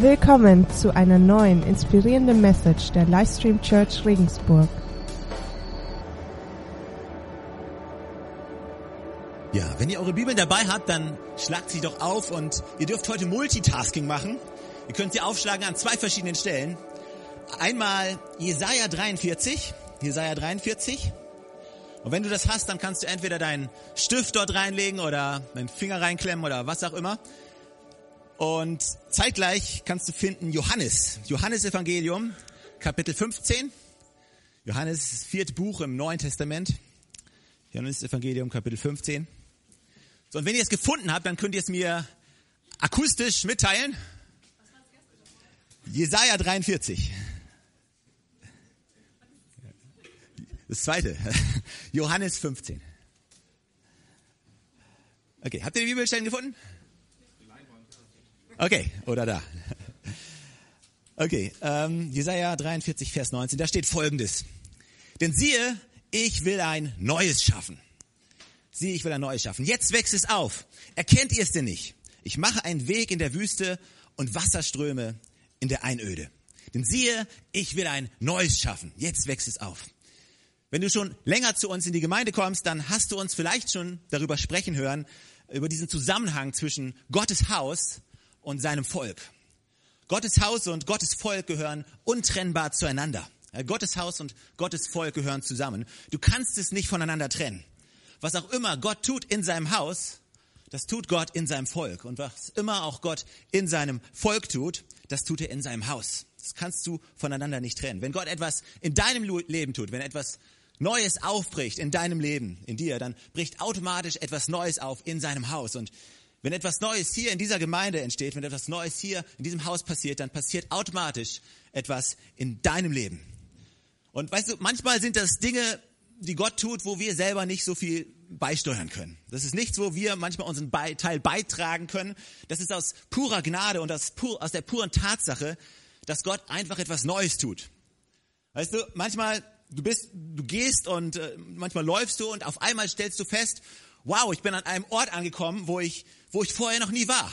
Willkommen zu einer neuen inspirierenden Message der Livestream Church Regensburg. Ja, wenn ihr eure Bibeln dabei habt, dann schlagt sie doch auf und ihr dürft heute Multitasking machen. Ihr könnt sie aufschlagen an zwei verschiedenen Stellen. Einmal Jesaja 43, Jesaja 43. Und wenn du das hast, dann kannst du entweder deinen Stift dort reinlegen oder deinen Finger reinklemmen oder was auch immer. Und zeitgleich kannst du finden Johannes, Johannes Evangelium, Kapitel 15. Johannes, vierte Buch im Neuen Testament. Johannes Evangelium, Kapitel 15. So, und wenn ihr es gefunden habt, dann könnt ihr es mir akustisch mitteilen. Jesaja 43. Das zweite. Johannes 15. Okay, habt ihr die Bibelstellen gefunden? Okay, oder da. Okay, ähm, Jesaja 43, Vers 19, da steht folgendes. Denn siehe, ich will ein Neues schaffen. Siehe, ich will ein Neues schaffen. Jetzt wächst es auf. Erkennt ihr es denn nicht? Ich mache einen Weg in der Wüste und Wasserströme in der Einöde. Denn siehe, ich will ein Neues schaffen. Jetzt wächst es auf. Wenn du schon länger zu uns in die Gemeinde kommst, dann hast du uns vielleicht schon darüber sprechen hören, über diesen Zusammenhang zwischen Gottes Haus und seinem Volk. Gottes Haus und Gottes Volk gehören untrennbar zueinander. Gottes Haus und Gottes Volk gehören zusammen. Du kannst es nicht voneinander trennen. Was auch immer Gott tut in seinem Haus, das tut Gott in seinem Volk. Und was immer auch Gott in seinem Volk tut, das tut er in seinem Haus. Das kannst du voneinander nicht trennen. Wenn Gott etwas in deinem Leben tut, wenn etwas Neues aufbricht in deinem Leben, in dir, dann bricht automatisch etwas Neues auf in seinem Haus. Und wenn etwas Neues hier in dieser Gemeinde entsteht, wenn etwas Neues hier in diesem Haus passiert, dann passiert automatisch etwas in deinem Leben. Und weißt du, manchmal sind das Dinge, die Gott tut, wo wir selber nicht so viel beisteuern können. Das ist nichts, wo wir manchmal unseren Teil beitragen können. Das ist aus purer Gnade und aus, pur, aus der puren Tatsache, dass Gott einfach etwas Neues tut. Weißt du, manchmal du bist, du gehst und äh, manchmal läufst du und auf einmal stellst du fest, wow, ich bin an einem Ort angekommen, wo ich, wo ich vorher noch nie war.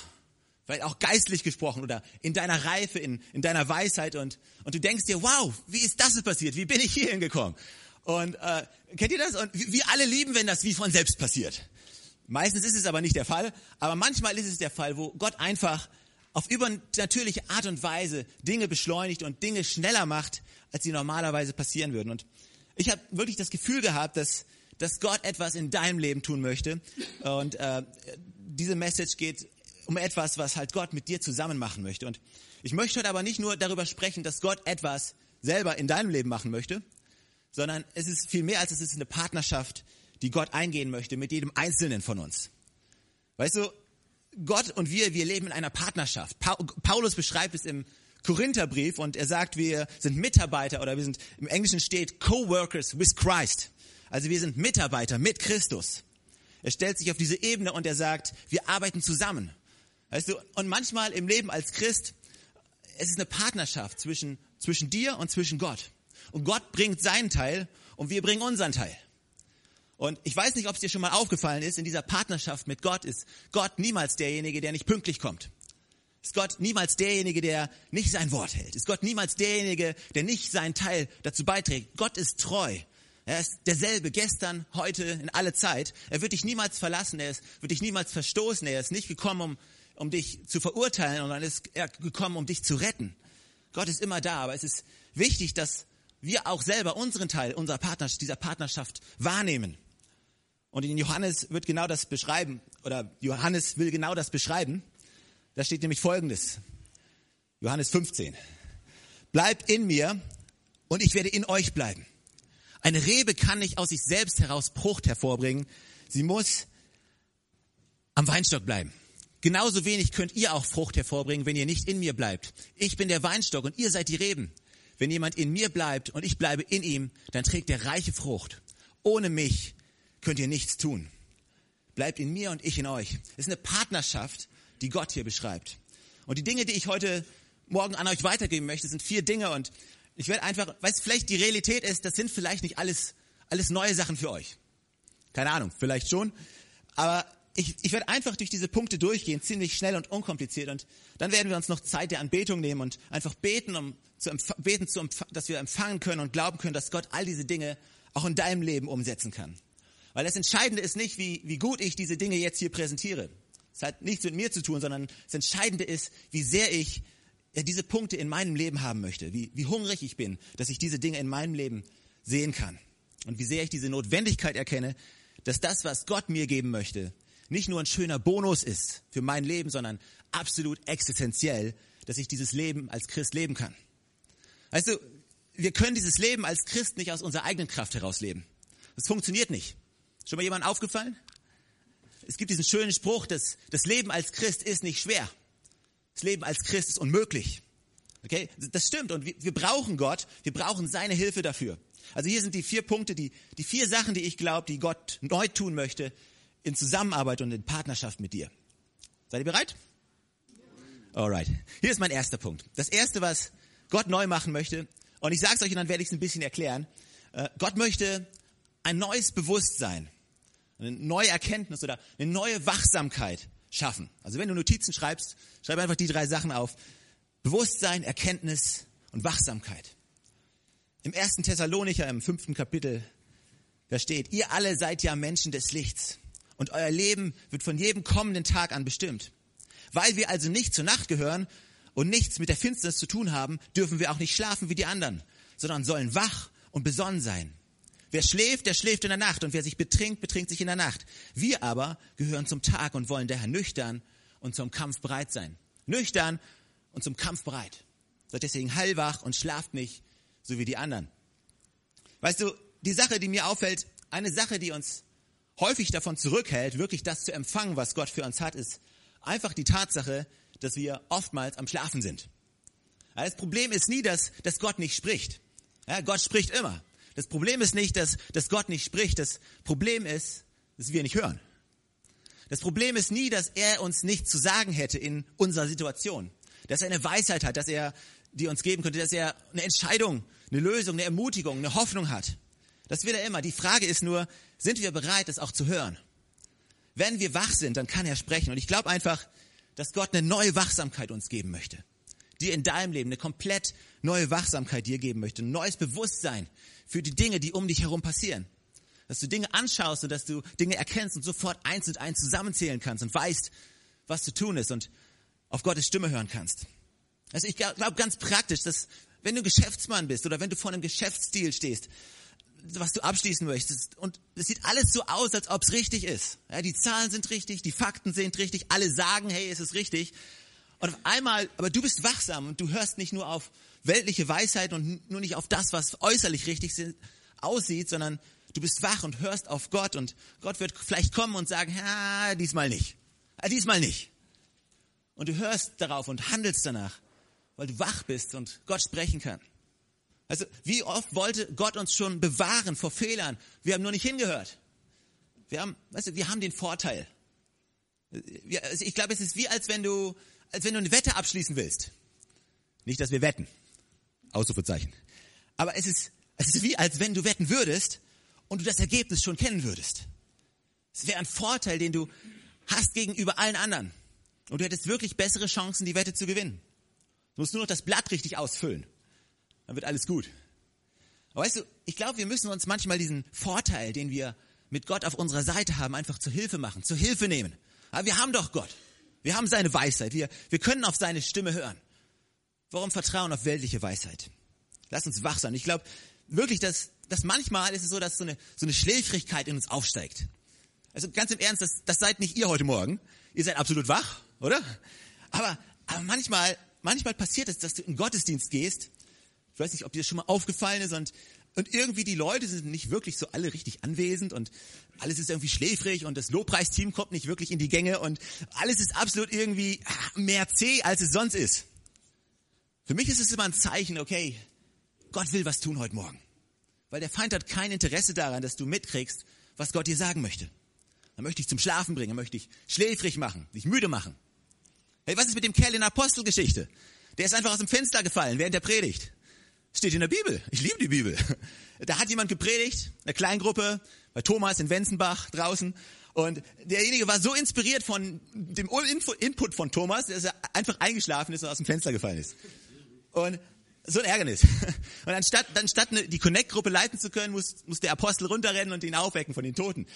Vielleicht auch geistlich gesprochen oder in deiner Reife, in, in deiner Weisheit und, und du denkst dir, wow, wie ist das passiert? Wie bin ich hier hingekommen? Und äh, kennt ihr das? Und wir alle lieben, wenn das wie von selbst passiert. Meistens ist es aber nicht der Fall, aber manchmal ist es der Fall, wo Gott einfach auf übernatürliche Art und Weise Dinge beschleunigt und Dinge schneller macht, als sie normalerweise passieren würden. Und ich habe wirklich das Gefühl gehabt, dass, dass Gott etwas in deinem Leben tun möchte. Und äh, diese Message geht um etwas, was halt Gott mit dir zusammen machen möchte. Und ich möchte heute aber nicht nur darüber sprechen, dass Gott etwas selber in deinem Leben machen möchte, sondern es ist viel mehr als es ist eine Partnerschaft, die Gott eingehen möchte mit jedem Einzelnen von uns. Weißt du, Gott und wir, wir leben in einer Partnerschaft. Paulus beschreibt es im Korintherbrief und er sagt, wir sind Mitarbeiter oder wir sind, im Englischen steht Co-workers with Christ. Also wir sind Mitarbeiter mit Christus. Er stellt sich auf diese Ebene und er sagt, wir arbeiten zusammen. Weißt du, und manchmal im Leben als Christ, es ist eine Partnerschaft zwischen, zwischen dir und zwischen Gott. Und Gott bringt seinen Teil und wir bringen unseren Teil. Und ich weiß nicht, ob es dir schon mal aufgefallen ist, in dieser Partnerschaft mit Gott ist Gott niemals derjenige, der nicht pünktlich kommt. Ist Gott niemals derjenige, der nicht sein Wort hält? Ist Gott niemals derjenige, der nicht seinen Teil dazu beiträgt? Gott ist treu. Er ist derselbe gestern, heute, in alle Zeit. Er wird dich niemals verlassen. Er ist, wird dich niemals verstoßen. Er ist nicht gekommen, um, um dich zu verurteilen, sondern er ist gekommen, um dich zu retten. Gott ist immer da. Aber es ist wichtig, dass wir auch selber unseren Teil unserer Partnerschaft, dieser Partnerschaft wahrnehmen. Und in Johannes wird genau das beschreiben, oder Johannes will genau das beschreiben. Da steht nämlich Folgendes. Johannes 15. Bleibt in mir und ich werde in euch bleiben. Eine Rebe kann nicht aus sich selbst heraus Frucht hervorbringen. Sie muss am Weinstock bleiben. Genauso wenig könnt ihr auch Frucht hervorbringen, wenn ihr nicht in mir bleibt. Ich bin der Weinstock und ihr seid die Reben. Wenn jemand in mir bleibt und ich bleibe in ihm, dann trägt er reiche Frucht. Ohne mich könnt ihr nichts tun. Bleibt in mir und ich in euch. Es ist eine Partnerschaft die Gott hier beschreibt. Und die Dinge, die ich heute Morgen an euch weitergeben möchte, sind vier Dinge und ich werde einfach, weißt vielleicht die Realität ist, das sind vielleicht nicht alles, alles neue Sachen für euch. Keine Ahnung, vielleicht schon. Aber ich, ich werde einfach durch diese Punkte durchgehen, ziemlich schnell und unkompliziert. Und dann werden wir uns noch Zeit der Anbetung nehmen und einfach beten, um zu beten, zu dass wir empfangen können und glauben können, dass Gott all diese Dinge auch in deinem Leben umsetzen kann. Weil das Entscheidende ist nicht, wie, wie gut ich diese Dinge jetzt hier präsentiere. Es hat nichts mit mir zu tun, sondern das Entscheidende ist, wie sehr ich ja, diese Punkte in meinem Leben haben möchte, wie, wie hungrig ich bin, dass ich diese Dinge in meinem Leben sehen kann. Und wie sehr ich diese Notwendigkeit erkenne, dass das, was Gott mir geben möchte, nicht nur ein schöner Bonus ist für mein Leben, sondern absolut existenziell, dass ich dieses Leben als Christ leben kann. Weißt du, wir können dieses Leben als Christ nicht aus unserer eigenen Kraft heraus leben. Das funktioniert nicht. Schon mal jemand aufgefallen? Es gibt diesen schönen Spruch, dass das Leben als Christ ist nicht schwer. Das Leben als Christ ist unmöglich. Okay? Das stimmt und wir, brauchen Gott, wir brauchen seine Hilfe dafür. Also hier sind die vier Punkte, die, die vier Sachen, die ich glaube, die Gott neu tun möchte in Zusammenarbeit und in Partnerschaft mit dir. Seid ihr bereit? Alright. Hier ist mein erster Punkt. Das erste, was Gott neu machen möchte, und ich sage es euch und dann werde ich es ein bisschen erklären. Äh, Gott möchte ein neues Bewusstsein, eine neue Erkenntnis oder eine neue Wachsamkeit schaffen. Also wenn du Notizen schreibst, schreib einfach die drei Sachen auf. Bewusstsein, Erkenntnis und Wachsamkeit. Im ersten Thessalonicher, im fünften Kapitel, da steht, ihr alle seid ja Menschen des Lichts und euer Leben wird von jedem kommenden Tag an bestimmt. Weil wir also nicht zur Nacht gehören und nichts mit der Finsternis zu tun haben, dürfen wir auch nicht schlafen wie die anderen, sondern sollen wach und besonnen sein. Wer schläft, der schläft in der Nacht und wer sich betrinkt, betrinkt sich in der Nacht. Wir aber gehören zum Tag und wollen daher nüchtern und zum Kampf bereit sein. Nüchtern und zum Kampf bereit. Seid deswegen hellwach und schlaft nicht, so wie die anderen. Weißt du, die Sache, die mir auffällt, eine Sache, die uns häufig davon zurückhält, wirklich das zu empfangen, was Gott für uns hat, ist einfach die Tatsache, dass wir oftmals am Schlafen sind. Das Problem ist nie, dass, dass Gott nicht spricht. Ja, Gott spricht immer. Das Problem ist nicht, dass, dass Gott nicht spricht. Das Problem ist, dass wir nicht hören. Das Problem ist nie, dass er uns nichts zu sagen hätte in unserer Situation. Dass er eine Weisheit hat, dass er die uns geben könnte, dass er eine Entscheidung, eine Lösung, eine Ermutigung, eine Hoffnung hat. Das will er immer. Die Frage ist nur, sind wir bereit, das auch zu hören? Wenn wir wach sind, dann kann er sprechen. Und ich glaube einfach, dass Gott eine neue Wachsamkeit uns geben möchte. Dir in deinem Leben eine komplett neue Wachsamkeit dir geben möchte. Ein neues Bewusstsein für die Dinge, die um dich herum passieren. Dass du Dinge anschaust und dass du Dinge erkennst und sofort eins und eins zusammenzählen kannst und weißt, was zu tun ist und auf Gottes Stimme hören kannst. Also ich glaube ganz praktisch, dass wenn du Geschäftsmann bist oder wenn du vor einem Geschäftsstil stehst, was du abschließen möchtest. Und es sieht alles so aus, als ob es richtig ist. Ja, die Zahlen sind richtig, die Fakten sind richtig, alle sagen, hey, es ist richtig. Und auf einmal, aber du bist wachsam und du hörst nicht nur auf weltliche Weisheit und nur nicht auf das, was äußerlich richtig aussieht, sondern du bist wach und hörst auf Gott und Gott wird vielleicht kommen und sagen, ja, diesmal nicht. Ja, diesmal nicht. Und du hörst darauf und handelst danach, weil du wach bist und Gott sprechen kann. Also, wie oft wollte Gott uns schon bewahren vor Fehlern? Wir haben nur nicht hingehört. Wir haben, weißt du, wir haben den Vorteil. Also ich glaube, es ist wie als wenn du, als wenn du eine Wette abschließen willst. Nicht, dass wir wetten. Ausrufezeichen. Aber es ist, es ist wie als wenn du wetten würdest und du das Ergebnis schon kennen würdest. Es wäre ein Vorteil, den du hast gegenüber allen anderen. Und du hättest wirklich bessere Chancen, die Wette zu gewinnen. Du musst nur noch das Blatt richtig ausfüllen dann wird alles gut. Aber weißt du, ich glaube, wir müssen uns manchmal diesen Vorteil, den wir mit Gott auf unserer Seite haben, einfach zur Hilfe machen, zur Hilfe nehmen. Aber wir haben doch Gott. Wir haben seine Weisheit. Wir, wir können auf seine Stimme hören. Warum vertrauen auf weltliche Weisheit? Lass uns wach sein. Ich glaube wirklich, dass, dass manchmal ist es so, dass so eine, so eine Schläfrigkeit in uns aufsteigt. Also ganz im Ernst, das, das seid nicht ihr heute Morgen. Ihr seid absolut wach, oder? Aber, aber manchmal, manchmal passiert es, dass du in Gottesdienst gehst ich weiß nicht, ob dir das schon mal aufgefallen ist und, und irgendwie die Leute sind nicht wirklich so alle richtig anwesend und alles ist irgendwie schläfrig und das Lobpreisteam kommt nicht wirklich in die Gänge und alles ist absolut irgendwie mehr zäh, als es sonst ist. Für mich ist es immer ein Zeichen, okay, Gott will was tun heute Morgen. Weil der Feind hat kein Interesse daran, dass du mitkriegst, was Gott dir sagen möchte. Er möchte dich zum Schlafen bringen, er möchte dich schläfrig machen, dich müde machen. Hey, was ist mit dem Kerl in der Apostelgeschichte? Der ist einfach aus dem Fenster gefallen während der Predigt. Steht in der Bibel. Ich liebe die Bibel. Da hat jemand gepredigt, eine Kleingruppe, bei Thomas in Wenzenbach draußen. Und derjenige war so inspiriert von dem Input von Thomas, dass er einfach eingeschlafen ist und aus dem Fenster gefallen ist. Und so ein Ärgernis. Und anstatt, anstatt die Connect-Gruppe leiten zu können, muss, muss der Apostel runterrennen und ihn aufwecken von den Toten.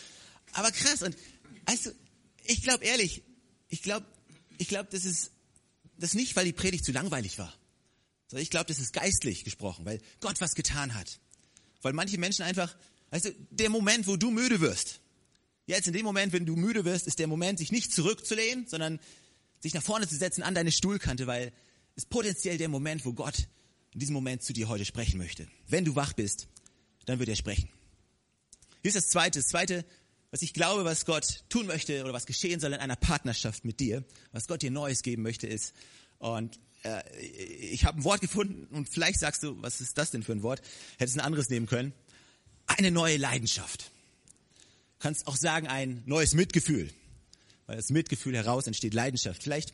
Aber krass. Und du, ich glaube ehrlich, ich glaube, ich glaube, das ist das nicht, weil die Predigt zu langweilig war. Sondern ich glaube, das ist geistlich gesprochen, weil Gott was getan hat. Weil manche Menschen einfach, du, der Moment, wo du müde wirst, jetzt in dem Moment, wenn du müde wirst, ist der Moment, sich nicht zurückzulehnen, sondern sich nach vorne zu setzen an deine Stuhlkante, weil es potenziell der Moment, wo Gott in diesem Moment zu dir heute sprechen möchte. Wenn du wach bist, dann wird er sprechen. Hier ist das Zweite. Das Zweite, was ich glaube, was Gott tun möchte oder was geschehen soll in einer Partnerschaft mit dir, was Gott dir Neues geben möchte, ist, und äh, ich habe ein Wort gefunden und vielleicht sagst du, was ist das denn für ein Wort? Hättest ein anderes nehmen können. Eine neue Leidenschaft. Kannst auch sagen, ein neues Mitgefühl. Weil das Mitgefühl heraus entsteht Leidenschaft. Vielleicht,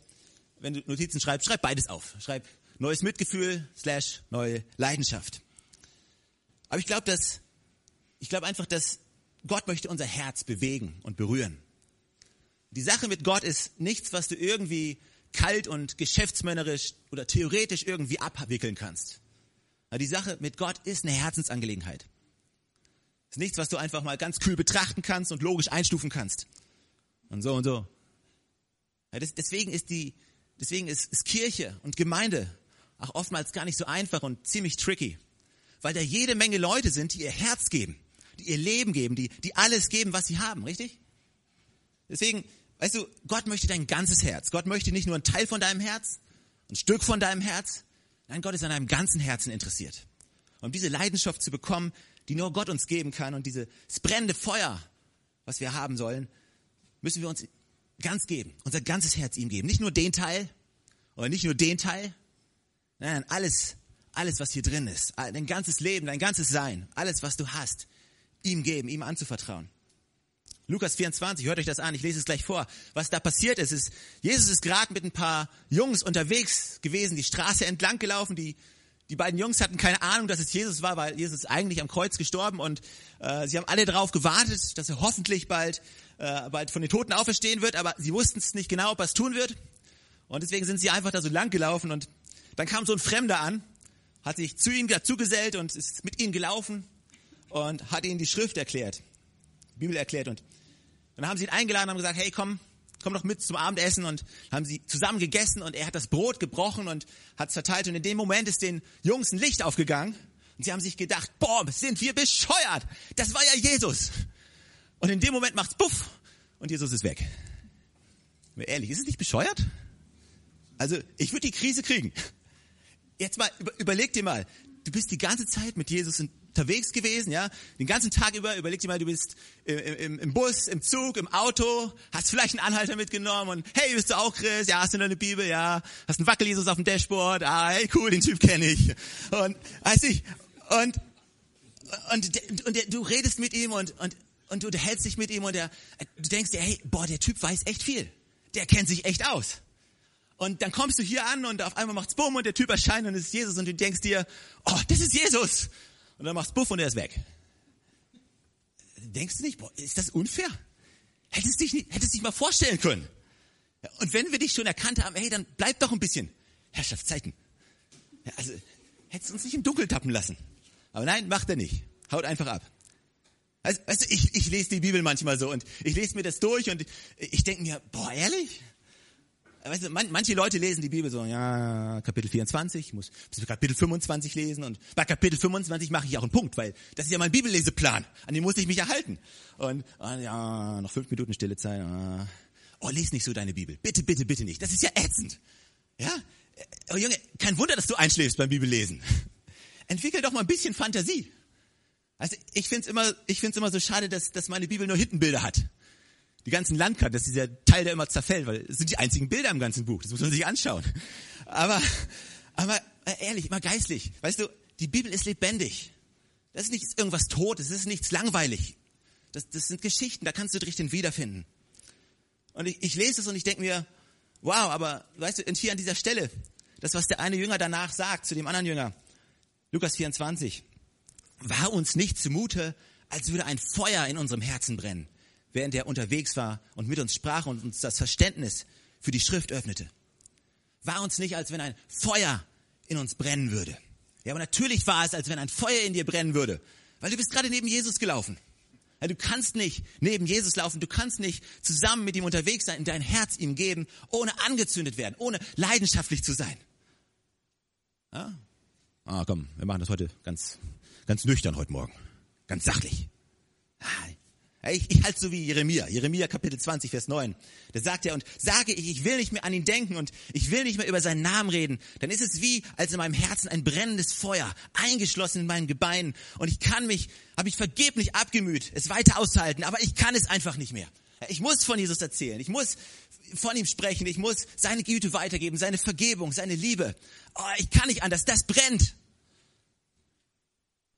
wenn du Notizen schreibst, schreib beides auf. Schreib neues Mitgefühl slash neue Leidenschaft. Aber ich glaube, dass, ich glaube einfach, dass Gott möchte unser Herz bewegen und berühren. Die Sache mit Gott ist nichts, was du irgendwie kalt und geschäftsmännerisch oder theoretisch irgendwie abwickeln kannst. Die Sache mit Gott ist eine Herzensangelegenheit. Ist nichts, was du einfach mal ganz kühl betrachten kannst und logisch einstufen kannst. Und so und so. Ja, das, deswegen ist die, deswegen ist, ist Kirche und Gemeinde auch oftmals gar nicht so einfach und ziemlich tricky. Weil da jede Menge Leute sind, die ihr Herz geben, die ihr Leben geben, die, die alles geben, was sie haben, richtig? Deswegen, weißt du, Gott möchte dein ganzes Herz. Gott möchte nicht nur ein Teil von deinem Herz, ein Stück von deinem Herz. Nein, Gott ist an deinem ganzen Herzen interessiert. Um diese Leidenschaft zu bekommen, die nur Gott uns geben kann und dieses brennende Feuer, was wir haben sollen, müssen wir uns ganz geben, unser ganzes Herz ihm geben. Nicht nur den Teil oder nicht nur den Teil, Nein, alles, alles, was hier drin ist, dein ganzes Leben, dein ganzes Sein, alles, was du hast, ihm geben, ihm anzuvertrauen. Lukas 24, hört euch das an, ich lese es gleich vor. Was da passiert ist, ist, Jesus ist gerade mit ein paar Jungs unterwegs gewesen, die Straße entlang gelaufen, die, die beiden Jungs hatten keine Ahnung, dass es Jesus war, weil Jesus ist eigentlich am Kreuz gestorben und äh, sie haben alle darauf gewartet, dass er hoffentlich bald, äh, bald von den Toten auferstehen wird, aber sie wussten es nicht genau, ob er es tun wird. Und deswegen sind sie einfach da so lang gelaufen und dann kam so ein Fremder an, hat sich zu ihnen dazugesellt und ist mit ihnen gelaufen und hat ihnen die Schrift erklärt, die Bibel erklärt. Und dann haben sie ihn eingeladen und haben gesagt, hey, komm, komm doch mit zum Abendessen und haben sie zusammen gegessen und er hat das Brot gebrochen und hat es verteilt und in dem Moment ist den Jungs ein Licht aufgegangen und sie haben sich gedacht, boah, sind wir bescheuert, das war ja Jesus. Und in dem Moment macht's buff und Jesus ist weg. Ehrlich, ist es nicht bescheuert? Also ich würde die Krise kriegen. Jetzt mal, überleg dir mal, du bist die ganze Zeit mit Jesus unterwegs gewesen, ja, den ganzen Tag über, überleg dir mal, du bist im, im, im, Bus, im Zug, im Auto, hast vielleicht einen Anhalter mitgenommen und hey, bist du auch Chris? Ja, hast du eine Bibel? Ja, hast einen Wackel-Jesus auf dem Dashboard? Ah, hey, cool, den Typ kenne ich. Und, weiß ich, und, und, und der, du redest mit ihm und, und, und du hältst dich mit ihm und der, du denkst dir, hey, boah, der Typ weiß echt viel. Der kennt sich echt aus. Und dann kommst du hier an und auf einmal macht's Bumm und der Typ erscheint und es ist Jesus und du denkst dir, oh, das ist Jesus. Und dann macht's Buff und er ist weg. Denkst du nicht, boah, ist das unfair? Hättest du dich, nicht, hättest dich mal vorstellen können. Und wenn wir dich schon erkannt haben, hey, dann bleib doch ein bisschen. Herrschaftszeiten. Ja, also, hättest du uns nicht im Dunkeln tappen lassen. Aber nein, macht er nicht. Haut einfach ab. Also, du, ich, ich lese die Bibel manchmal so und ich lese mir das durch und ich, ich denke mir, boah, ehrlich? weißt du, man, manche Leute lesen die Bibel so, ja, Kapitel 24, ich muss bis Kapitel 25 lesen und bei Kapitel 25 mache ich auch einen Punkt, weil das ist ja mein Bibelleseplan, an dem muss ich mich erhalten. Und, und ja, noch fünf Minuten stille Zeit. Ja. Oh, lies nicht so deine Bibel. Bitte, bitte, bitte nicht. Das ist ja ätzend. Ja? Oh Junge, kein Wunder, dass du einschläfst beim Bibellesen. Entwickel doch mal ein bisschen Fantasie. Also ich find's immer, ich find's immer so schade, dass, dass meine Bibel nur Hittenbilder hat die ganzen Landkarten, das ist dieser Teil, der immer zerfällt, weil es sind die einzigen Bilder im ganzen Buch. Das muss man sich anschauen. Aber, aber äh, ehrlich, immer geistlich. Weißt du, die Bibel ist lebendig. Das ist nicht irgendwas Totes, das ist nichts langweilig. Das, das sind Geschichten, da kannst du dich drin wiederfinden. Und ich, ich lese es und ich denke mir, wow, aber weißt du, und hier an dieser Stelle, das, was der eine Jünger danach sagt zu dem anderen Jünger, Lukas 24, war uns nicht zumute, als würde ein Feuer in unserem Herzen brennen während er unterwegs war und mit uns sprach und uns das Verständnis für die Schrift öffnete. War uns nicht, als wenn ein Feuer in uns brennen würde. Ja, aber natürlich war es, als wenn ein Feuer in dir brennen würde, weil du bist gerade neben Jesus gelaufen. Ja, du kannst nicht neben Jesus laufen, du kannst nicht zusammen mit ihm unterwegs sein, dein Herz ihm geben, ohne angezündet werden, ohne leidenschaftlich zu sein. Ja? Ah, komm, wir machen das heute ganz, ganz nüchtern heute Morgen. Ganz sachlich. Ich, ich halte so wie Jeremia, Jeremia Kapitel 20, Vers 9. Da sagt er, und sage ich, ich will nicht mehr an ihn denken und ich will nicht mehr über seinen Namen reden, dann ist es wie, als in meinem Herzen ein brennendes Feuer, eingeschlossen in meinen Gebeinen. Und ich kann mich, habe ich vergeblich abgemüht, es weiter auszuhalten, aber ich kann es einfach nicht mehr. Ich muss von Jesus erzählen, ich muss von ihm sprechen, ich muss seine Güte weitergeben, seine Vergebung, seine Liebe. Oh, ich kann nicht anders, das brennt.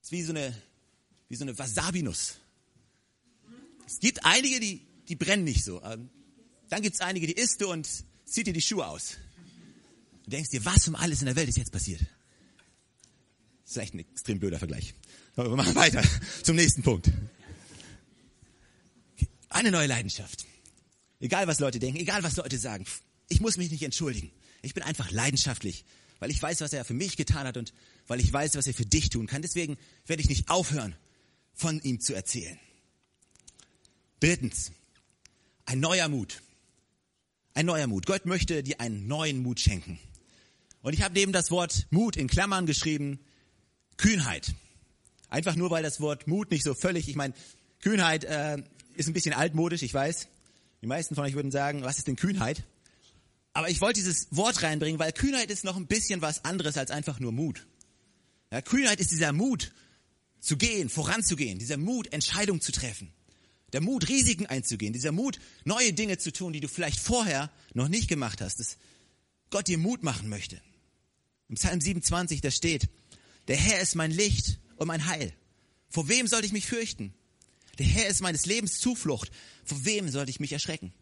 Ist wie so eine, wie so eine Wasabi-Nuss. Es gibt einige, die, die brennen nicht so. Ähm, dann gibt es einige, die isst du und zieht dir die Schuhe aus. Du denkst dir, was um alles in der Welt ist jetzt passiert? Das ist echt ein extrem blöder Vergleich. Aber wir machen weiter zum nächsten Punkt. Eine neue Leidenschaft. Egal was Leute denken, egal was Leute sagen. Ich muss mich nicht entschuldigen. Ich bin einfach leidenschaftlich, weil ich weiß, was er für mich getan hat und weil ich weiß, was er für dich tun kann. Deswegen werde ich nicht aufhören, von ihm zu erzählen. Drittens, ein neuer Mut. Ein neuer Mut. Gott möchte dir einen neuen Mut schenken. Und ich habe neben das Wort Mut in Klammern geschrieben, Kühnheit. Einfach nur, weil das Wort Mut nicht so völlig, ich meine, Kühnheit äh, ist ein bisschen altmodisch, ich weiß. Die meisten von euch würden sagen, was ist denn Kühnheit? Aber ich wollte dieses Wort reinbringen, weil Kühnheit ist noch ein bisschen was anderes als einfach nur Mut. Ja, Kühnheit ist dieser Mut, zu gehen, voranzugehen, dieser Mut, Entscheidungen zu treffen. Der Mut, Risiken einzugehen, dieser Mut, neue Dinge zu tun, die du vielleicht vorher noch nicht gemacht hast, dass Gott dir Mut machen möchte. Im Psalm 27, da steht, der Herr ist mein Licht und mein Heil. Vor wem sollte ich mich fürchten? Der Herr ist meines Lebens Zuflucht. Vor wem sollte ich mich erschrecken?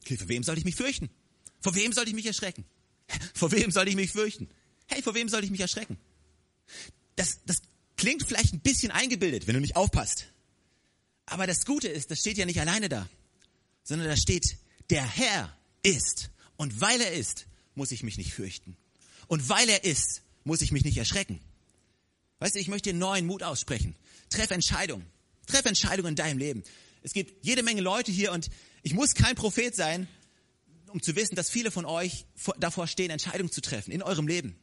Okay, vor wem sollte ich mich fürchten? Vor wem sollte ich mich erschrecken? Vor wem sollte ich mich fürchten? Hey, vor wem sollte ich mich erschrecken? Das, das klingt vielleicht ein bisschen eingebildet, wenn du nicht aufpasst. Aber das Gute ist, das steht ja nicht alleine da, sondern da steht, der Herr ist. Und weil er ist, muss ich mich nicht fürchten. Und weil er ist, muss ich mich nicht erschrecken. Weißt du, ich möchte dir neuen Mut aussprechen. Treff Entscheidungen. Treff Entscheidungen in deinem Leben. Es gibt jede Menge Leute hier und ich muss kein Prophet sein, um zu wissen, dass viele von euch davor stehen, Entscheidungen zu treffen in eurem Leben.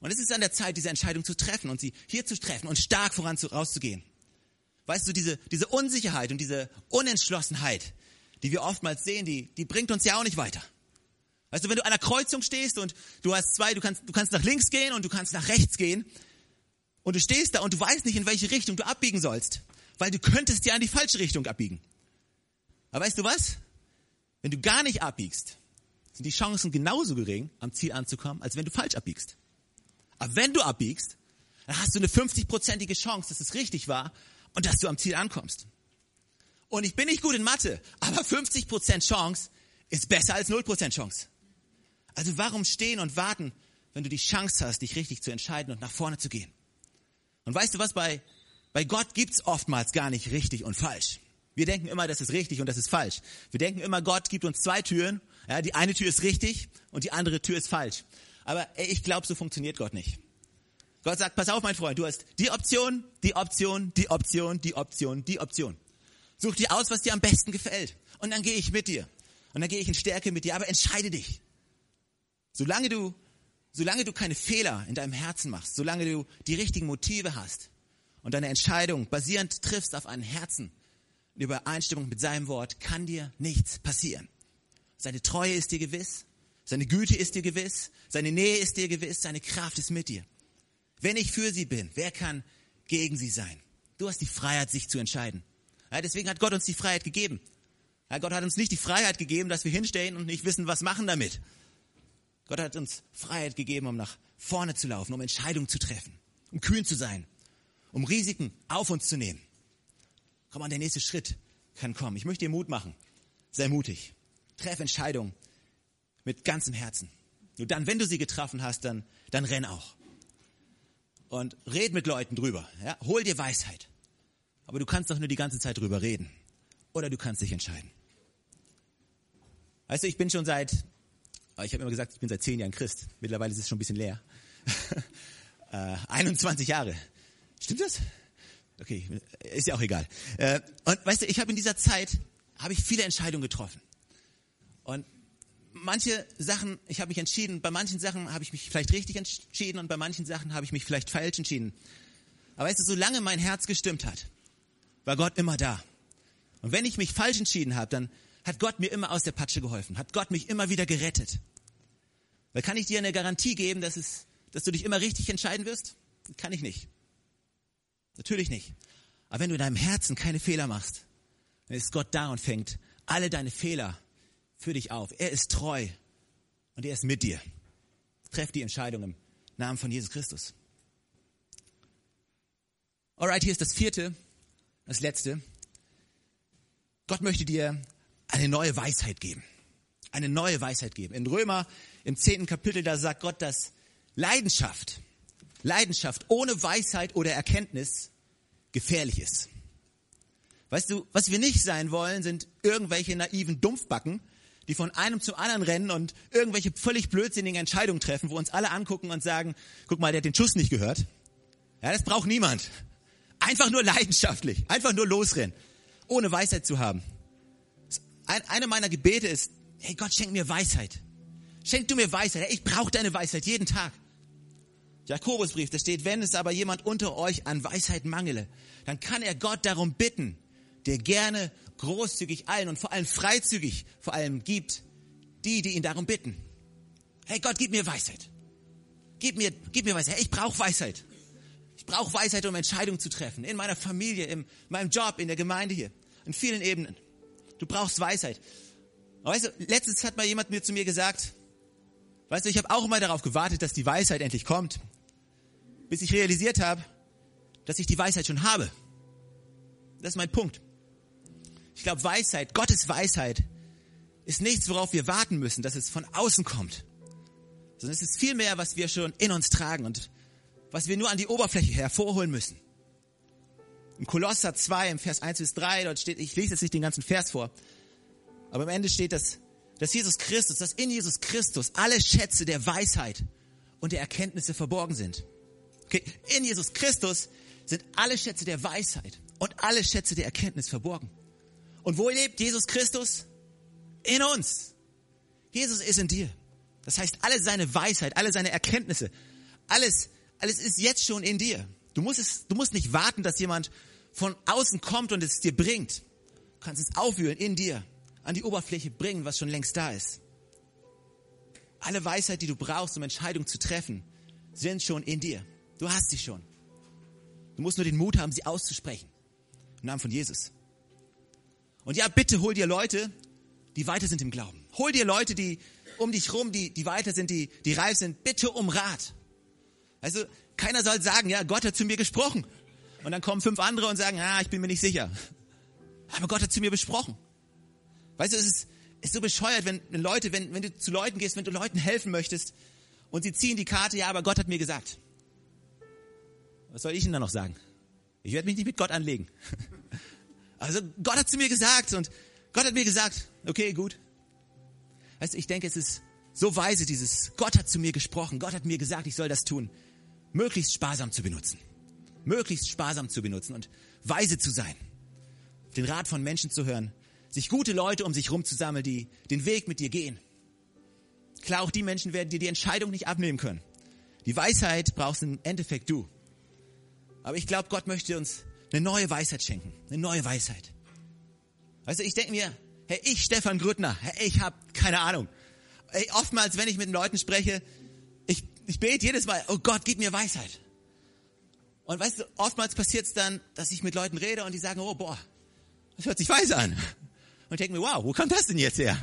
Und es ist an der Zeit, diese Entscheidung zu treffen und sie hier zu treffen und stark voran zu, rauszugehen. Weißt du, diese, diese Unsicherheit und diese Unentschlossenheit, die wir oftmals sehen, die, die bringt uns ja auch nicht weiter. Weißt du, wenn du an einer Kreuzung stehst und du hast zwei, du kannst, du kannst nach links gehen und du kannst nach rechts gehen und du stehst da und du weißt nicht, in welche Richtung du abbiegen sollst, weil du könntest ja in die falsche Richtung abbiegen. Aber weißt du was? Wenn du gar nicht abbiegst, sind die Chancen genauso gering, am Ziel anzukommen, als wenn du falsch abbiegst. Aber wenn du abbiegst, dann hast du eine 50-prozentige Chance, dass es richtig war und dass du am Ziel ankommst. Und ich bin nicht gut in Mathe, aber 50% Chance ist besser als 0% Chance. Also warum stehen und warten, wenn du die Chance hast, dich richtig zu entscheiden und nach vorne zu gehen? Und weißt du was, bei, bei Gott gibt's oftmals gar nicht richtig und falsch. Wir denken immer, das ist richtig und das ist falsch. Wir denken immer, Gott gibt uns zwei Türen. Ja, die eine Tür ist richtig und die andere Tür ist falsch. Aber ey, ich glaube, so funktioniert Gott nicht. Gott sagt, pass auf, mein Freund, du hast die Option, die Option, die Option, die Option, die Option. Such dir aus, was dir am besten gefällt. Und dann gehe ich mit dir. Und dann gehe ich in Stärke mit dir. Aber entscheide dich. Solange du, solange du keine Fehler in deinem Herzen machst, solange du die richtigen Motive hast und deine Entscheidung basierend triffst auf einen Herzen in Übereinstimmung mit seinem Wort, kann dir nichts passieren. Seine Treue ist dir gewiss. Seine Güte ist dir gewiss. Seine Nähe ist dir gewiss. Seine Kraft ist mit dir. Wenn ich für sie bin, wer kann gegen sie sein? Du hast die Freiheit, sich zu entscheiden. Ja, deswegen hat Gott uns die Freiheit gegeben. Ja, Gott hat uns nicht die Freiheit gegeben, dass wir hinstehen und nicht wissen, was machen damit. Gott hat uns Freiheit gegeben, um nach vorne zu laufen, um Entscheidungen zu treffen, um kühn zu sein, um Risiken auf uns zu nehmen. Komm an, der nächste Schritt kann kommen. Ich möchte dir Mut machen. Sei mutig. Treff Entscheidungen mit ganzem Herzen. Nur dann, wenn du sie getroffen hast, dann, dann renn auch und red mit Leuten drüber. Ja? Hol dir Weisheit. Aber du kannst doch nur die ganze Zeit drüber reden. oder du kannst dich entscheiden. Weißt du, ich bin schon seit, ich habe immer gesagt, ich bin seit zehn Jahren Christ. Mittlerweile ist es schon ein bisschen leer. äh, 21 Jahre. Stimmt das? Okay, ist ja auch egal. Äh, und weißt du, ich habe in dieser Zeit, habe ich viele Entscheidungen getroffen. Und manche Sachen, ich habe mich entschieden, bei manchen Sachen habe ich mich vielleicht richtig entschieden und bei manchen Sachen habe ich mich vielleicht falsch entschieden. Aber weißt du, solange mein Herz gestimmt hat, war Gott immer da. Und wenn ich mich falsch entschieden habe, dann hat Gott mir immer aus der Patsche geholfen, hat Gott mich immer wieder gerettet. Weil kann ich dir eine Garantie geben, dass, es, dass du dich immer richtig entscheiden wirst? Kann ich nicht. Natürlich nicht. Aber wenn du in deinem Herzen keine Fehler machst, dann ist Gott da und fängt alle deine Fehler für dich auf. Er ist treu und er ist mit dir. Treff die Entscheidung im Namen von Jesus Christus. Alright, hier ist das vierte, das letzte. Gott möchte dir eine neue Weisheit geben. Eine neue Weisheit geben. In Römer im zehnten Kapitel, da sagt Gott, dass Leidenschaft, Leidenschaft ohne Weisheit oder Erkenntnis gefährlich ist. Weißt du, was wir nicht sein wollen, sind irgendwelche naiven Dumpfbacken, die von einem zum anderen rennen und irgendwelche völlig blödsinnigen Entscheidungen treffen, wo uns alle angucken und sagen, guck mal, der hat den Schuss nicht gehört. Ja, das braucht niemand. Einfach nur leidenschaftlich, einfach nur losrennen, ohne Weisheit zu haben. Ein, eine meiner Gebete ist, hey Gott, schenk mir Weisheit. Schenk du mir Weisheit. Ich brauche deine Weisheit jeden Tag. Jakobusbrief, da steht, wenn es aber jemand unter euch an Weisheit mangele, dann kann er Gott darum bitten, der gerne großzügig allen und vor allem freizügig vor allem gibt, die, die ihn darum bitten. Hey Gott, gib mir Weisheit. Gib mir, gib mir Weisheit. Hey, ich brauche Weisheit. Ich brauche Weisheit, um Entscheidungen zu treffen. In meiner Familie, in meinem Job, in der Gemeinde hier. In vielen Ebenen. Du brauchst Weisheit. weißt du, letztens hat mal jemand mir zu mir gesagt, weißt du, ich habe auch immer darauf gewartet, dass die Weisheit endlich kommt. Bis ich realisiert habe, dass ich die Weisheit schon habe. Das ist mein Punkt. Ich glaube, Weisheit, Gottes Weisheit, ist nichts, worauf wir warten müssen, dass es von außen kommt. Sondern es ist vielmehr, was wir schon in uns tragen und was wir nur an die Oberfläche hervorholen müssen. Im Kolosser 2, im Vers 1 bis 3, dort steht, ich lese jetzt nicht den ganzen Vers vor, aber am Ende steht, dass, dass Jesus Christus, dass in Jesus Christus alle Schätze der Weisheit und der Erkenntnisse verborgen sind. Okay, in Jesus Christus sind alle Schätze der Weisheit und alle Schätze der Erkenntnis verborgen. Und wo lebt Jesus Christus? In uns. Jesus ist in dir. Das heißt, alle seine Weisheit, alle seine Erkenntnisse, alles, alles ist jetzt schon in dir. Du musst es, du musst nicht warten, dass jemand von außen kommt und es dir bringt. Du kannst es aufwühlen in dir, an die Oberfläche bringen, was schon längst da ist. Alle Weisheit, die du brauchst, um Entscheidungen zu treffen, sind schon in dir. Du hast sie schon. Du musst nur den Mut haben, sie auszusprechen. Im Namen von Jesus. Und ja, bitte hol dir Leute, die weiter sind im Glauben. Hol dir Leute, die um dich rum, die, die weiter sind, die, die reif sind. Bitte um Rat. Also, keiner soll sagen, ja, Gott hat zu mir gesprochen. Und dann kommen fünf andere und sagen, ah, ich bin mir nicht sicher. Aber Gott hat zu mir besprochen. Weißt du, es ist, ist so bescheuert, wenn, wenn Leute, wenn, wenn du zu Leuten gehst, wenn du Leuten helfen möchtest und sie ziehen die Karte, ja, aber Gott hat mir gesagt. Was soll ich ihnen dann noch sagen? Ich werde mich nicht mit Gott anlegen. Also Gott hat zu mir gesagt und Gott hat mir gesagt, okay, gut. Weißt du, ich denke, es ist so weise, dieses Gott hat zu mir gesprochen, Gott hat mir gesagt, ich soll das tun, möglichst sparsam zu benutzen. Möglichst sparsam zu benutzen und weise zu sein. Den Rat von Menschen zu hören, sich gute Leute um sich herum zu sammeln, die den Weg mit dir gehen. Klar, auch die Menschen werden dir die Entscheidung nicht abnehmen können. Die Weisheit brauchst im Endeffekt du. Aber ich glaube, Gott möchte uns eine neue Weisheit schenken. Eine neue Weisheit. Weißt du, ich denke mir, hey, ich, Stefan Grüttner, hey, ich habe keine Ahnung. Hey, oftmals, wenn ich mit Leuten spreche, ich, ich bete jedes Mal, oh Gott, gib mir Weisheit. Und weißt du, oftmals passiert es dann, dass ich mit Leuten rede und die sagen, oh boah, das hört sich weise an. Und ich denke mir, wow, wo kommt das denn jetzt her?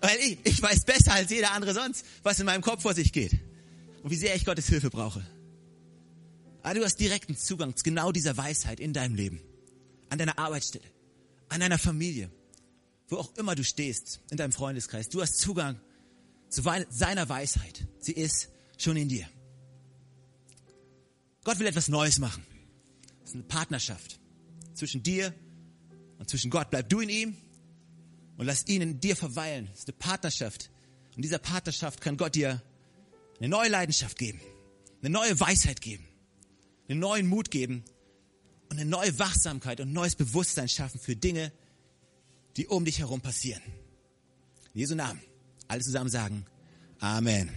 Weil ich, ich weiß besser als jeder andere sonst, was in meinem Kopf vor sich geht. Und wie sehr ich Gottes Hilfe brauche. Aber du hast direkten Zugang zu genau dieser Weisheit in deinem Leben. An deiner Arbeitsstelle, an deiner Familie, wo auch immer du stehst, in deinem Freundeskreis. Du hast Zugang zu seiner Weisheit. Sie ist schon in dir. Gott will etwas Neues machen. Das ist eine Partnerschaft zwischen dir Und zwischen Gott bleib du in ihm und lass ihn in dir verweilen. Das ist eine Partnerschaft. Und dieser Partnerschaft kann Gott dir eine neue Leidenschaft geben, eine neue Weisheit geben, einen neuen Mut geben und eine neue Wachsamkeit und neues Bewusstsein schaffen für Dinge, die um dich herum passieren. In Jesu Namen. Alle zusammen sagen Amen.